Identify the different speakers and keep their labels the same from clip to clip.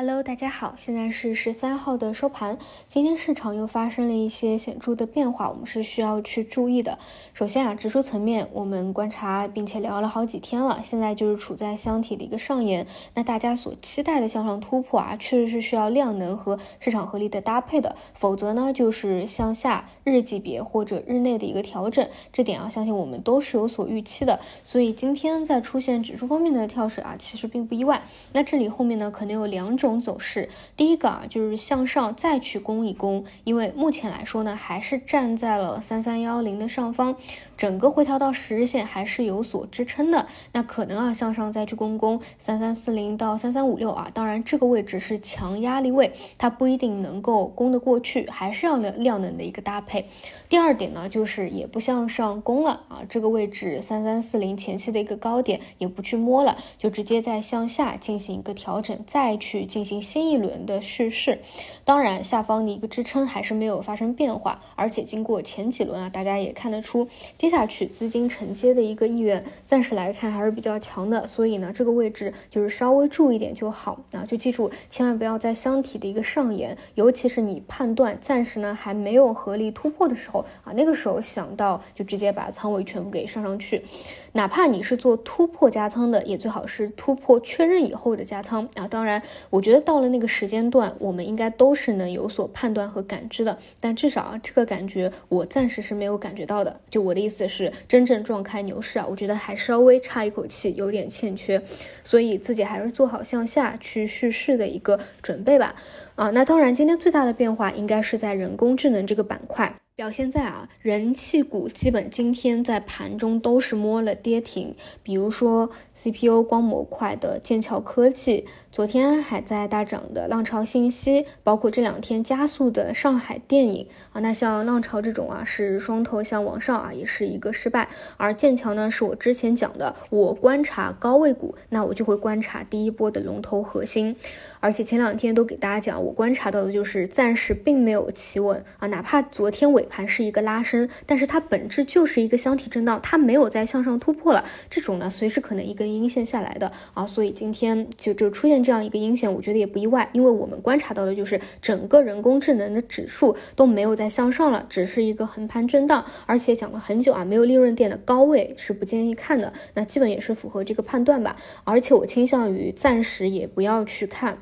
Speaker 1: Hello，大家好，现在是十三号的收盘。今天市场又发生了一些显著的变化，我们是需要去注意的。首先啊，指数层面我们观察并且聊了好几天了，现在就是处在箱体的一个上沿。那大家所期待的向上突破啊，确实是需要量能和市场合力的搭配的，否则呢就是向下日级别或者日内的一个调整。这点啊，相信我们都是有所预期的。所以今天在出现指数方面的跳水啊，其实并不意外。那这里后面呢，可能有两种。种走势，第一个啊，就是向上再去攻一攻，因为目前来说呢，还是站在了三三幺零的上方，整个回调到十日线还是有所支撑的。那可能啊，向上再去攻攻三三四零到三三五六啊，当然这个位置是强压力位，它不一定能够攻得过去，还是要量量能的一个搭配。第二点呢，就是也不向上攻了啊，这个位置三三四零前期的一个高点也不去摸了，就直接在向下进行一个调整，再去。进行新一轮的叙事，当然下方的一个支撑还是没有发生变化，而且经过前几轮啊，大家也看得出接下去资金承接的一个意愿，暂时来看还是比较强的，所以呢，这个位置就是稍微注意点就好。啊，就记住千万不要在箱体的一个上沿，尤其是你判断暂时呢还没有合力突破的时候啊，那个时候想到就直接把仓位全部给上上去，哪怕你是做突破加仓的，也最好是突破确认以后的加仓。啊，当然我。觉觉得到了那个时间段，我们应该都是能有所判断和感知的。但至少啊，这个感觉我暂时是没有感觉到的。就我的意思是，真正撞开牛市啊，我觉得还稍微差一口气，有点欠缺。所以自己还是做好向下去蓄势的一个准备吧。啊，那当然，今天最大的变化应该是在人工智能这个板块。表现在啊，人气股基本今天在盘中都是摸了跌停，比如说 CPU 光模块的剑桥科技，昨天还在大涨的浪潮信息，包括这两天加速的上海电影。啊，那像浪潮这种啊是双头向往上啊，也是一个失败，而剑桥呢是我之前讲的，我观察高位股，那我就会观察第一波的龙头核心，而且前两天都给大家讲，我观察到的就是暂时并没有企稳啊，哪怕昨天尾。盘是一个拉升，但是它本质就是一个箱体震荡，它没有再向上突破了。这种呢，随时可能一根阴线下来的啊，所以今天就就出现这样一个阴线，我觉得也不意外，因为我们观察到的就是整个人工智能的指数都没有再向上了，只是一个横盘震荡，而且讲了很久啊，没有利润点的高位是不建议看的，那基本也是符合这个判断吧。而且我倾向于暂时也不要去看。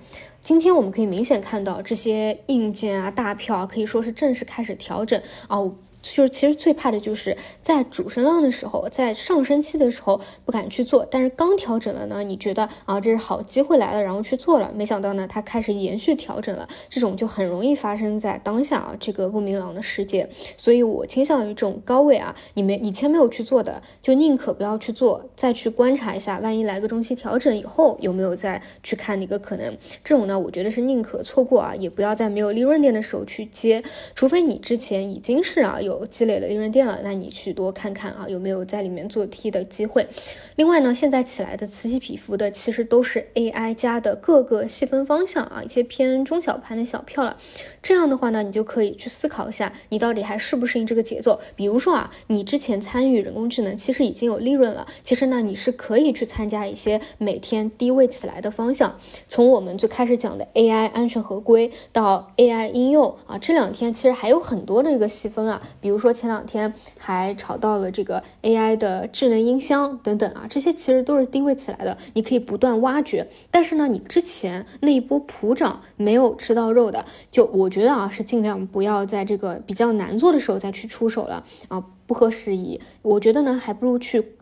Speaker 1: 今天我们可以明显看到这些硬件啊、大票啊，可以说是正式开始调整啊。就是其实最怕的就是在主升浪的时候，在上升期的时候不敢去做，但是刚调整了呢，你觉得啊这是好机会来了，然后去做了，没想到呢它开始延续调整了，这种就很容易发生在当下啊这个不明朗的世界，所以我倾向于这种高位啊，你们以前没有去做的，就宁可不要去做，再去观察一下，万一来个中期调整以后有没有再去看一个可能，这种呢我觉得是宁可错过啊，也不要在没有利润点的时候去接，除非你之前已经是啊有。积累了利润垫了，那你去多看看啊，有没有在里面做 T 的机会。另外呢，现在起来的此起彼伏的，其实都是 AI 加的各个细分方向啊，一些偏中小盘的小票了。这样的话呢，你就可以去思考一下，你到底还适不适应这个节奏。比如说啊，你之前参与人工智能，其实已经有利润了，其实呢，你是可以去参加一些每天低位起来的方向。从我们最开始讲的 AI 安全合规到 AI 应用啊，这两天其实还有很多的这个细分啊。比如说前两天还炒到了这个 AI 的智能音箱等等啊，这些其实都是低位起来的，你可以不断挖掘。但是呢，你之前那一波普涨没有吃到肉的，就我觉得啊，是尽量不要在这个比较难做的时候再去出手了啊，不合时宜。我觉得呢，还不如去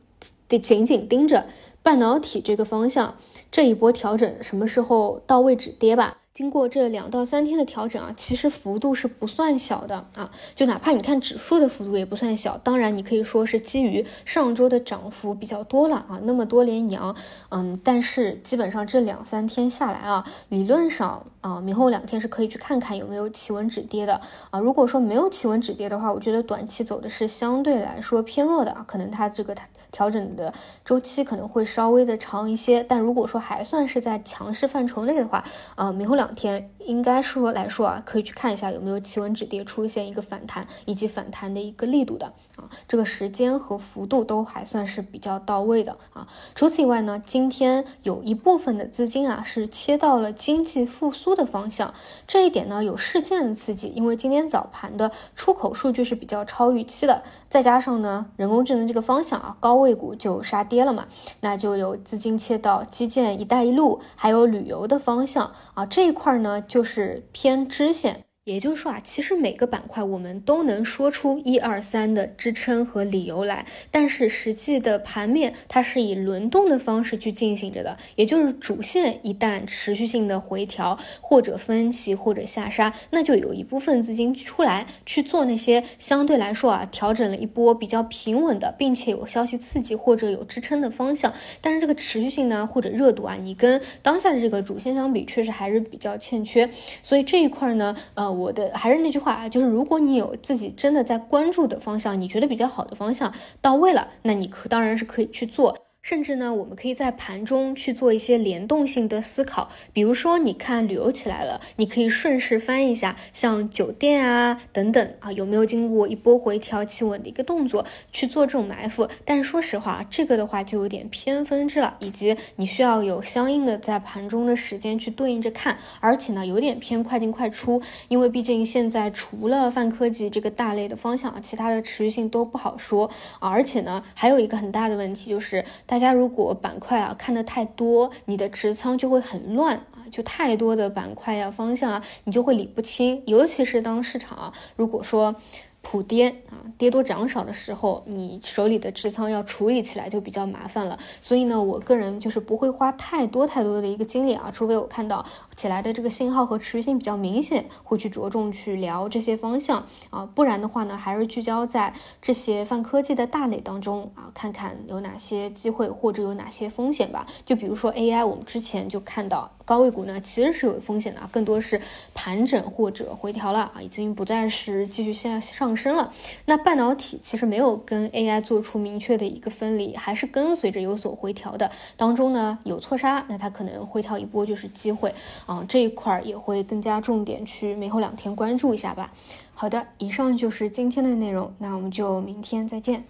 Speaker 1: 得紧紧盯着半导体这个方向，这一波调整什么时候到位止跌吧。经过这两到三天的调整啊，其实幅度是不算小的啊，就哪怕你看指数的幅度也不算小。当然，你可以说是基于上周的涨幅比较多了啊，那么多连阳，嗯，但是基本上这两三天下来啊，理论上啊，明后两天是可以去看看有没有企稳止跌的啊。如果说没有企稳止跌的话，我觉得短期走的是相对来说偏弱的啊，可能它这个它调整的周期可能会稍微的长一些。但如果说还算是在强势范畴内的话，啊，明后两。两天应该说来说啊，可以去看一下有没有企稳止跌出现一个反弹，以及反弹的一个力度的啊，这个时间和幅度都还算是比较到位的啊。除此以外呢，今天有一部分的资金啊是切到了经济复苏的方向，这一点呢有事件的刺激，因为今天早盘的出口数据是比较超预期的，再加上呢人工智能这个方向啊高位股就杀跌了嘛，那就有资金切到基建、一带一路还有旅游的方向啊，这一块呢就是偏支线。也就是说啊，其实每个板块我们都能说出一二三的支撑和理由来，但是实际的盘面它是以轮动的方式去进行着的。也就是主线一旦持续性的回调或者分歧或者下杀，那就有一部分资金出来去做那些相对来说啊调整了一波比较平稳的，并且有消息刺激或者有支撑的方向。但是这个持续性呢或者热度啊，你跟当下的这个主线相比，确实还是比较欠缺。所以这一块呢，呃。我的还是那句话啊，就是如果你有自己真的在关注的方向，你觉得比较好的方向到位了，那你可当然是可以去做。甚至呢，我们可以在盘中去做一些联动性的思考，比如说，你看旅游起来了，你可以顺势翻一下，像酒店啊等等啊，有没有经过一波回调企稳的一个动作去做这种埋伏？但是说实话，这个的话就有点偏分支了，以及你需要有相应的在盘中的时间去对应着看，而且呢，有点偏快进快出，因为毕竟现在除了泛科技这个大类的方向，其他的持续性都不好说，而且呢，还有一个很大的问题就是。大家如果板块啊看的太多，你的持仓就会很乱啊，就太多的板块呀、方向啊，你就会理不清。尤其是当市场啊，如果说。普跌啊，跌多涨少的时候，你手里的持仓要处理起来就比较麻烦了。所以呢，我个人就是不会花太多太多的一个精力啊，除非我看到起来的这个信号和持续性比较明显，会去着重去聊这些方向啊。不然的话呢，还是聚焦在这些泛科技的大类当中啊，看看有哪些机会或者有哪些风险吧。就比如说 AI，我们之前就看到。高位股呢，其实是有风险的，更多是盘整或者回调了啊，已经不再是继续向上升了。那半导体其实没有跟 AI 做出明确的一个分离，还是跟随着有所回调的当中呢，有错杀，那它可能回调一波就是机会啊，这一块儿也会更加重点去明后两天关注一下吧。好的，以上就是今天的内容，那我们就明天再见。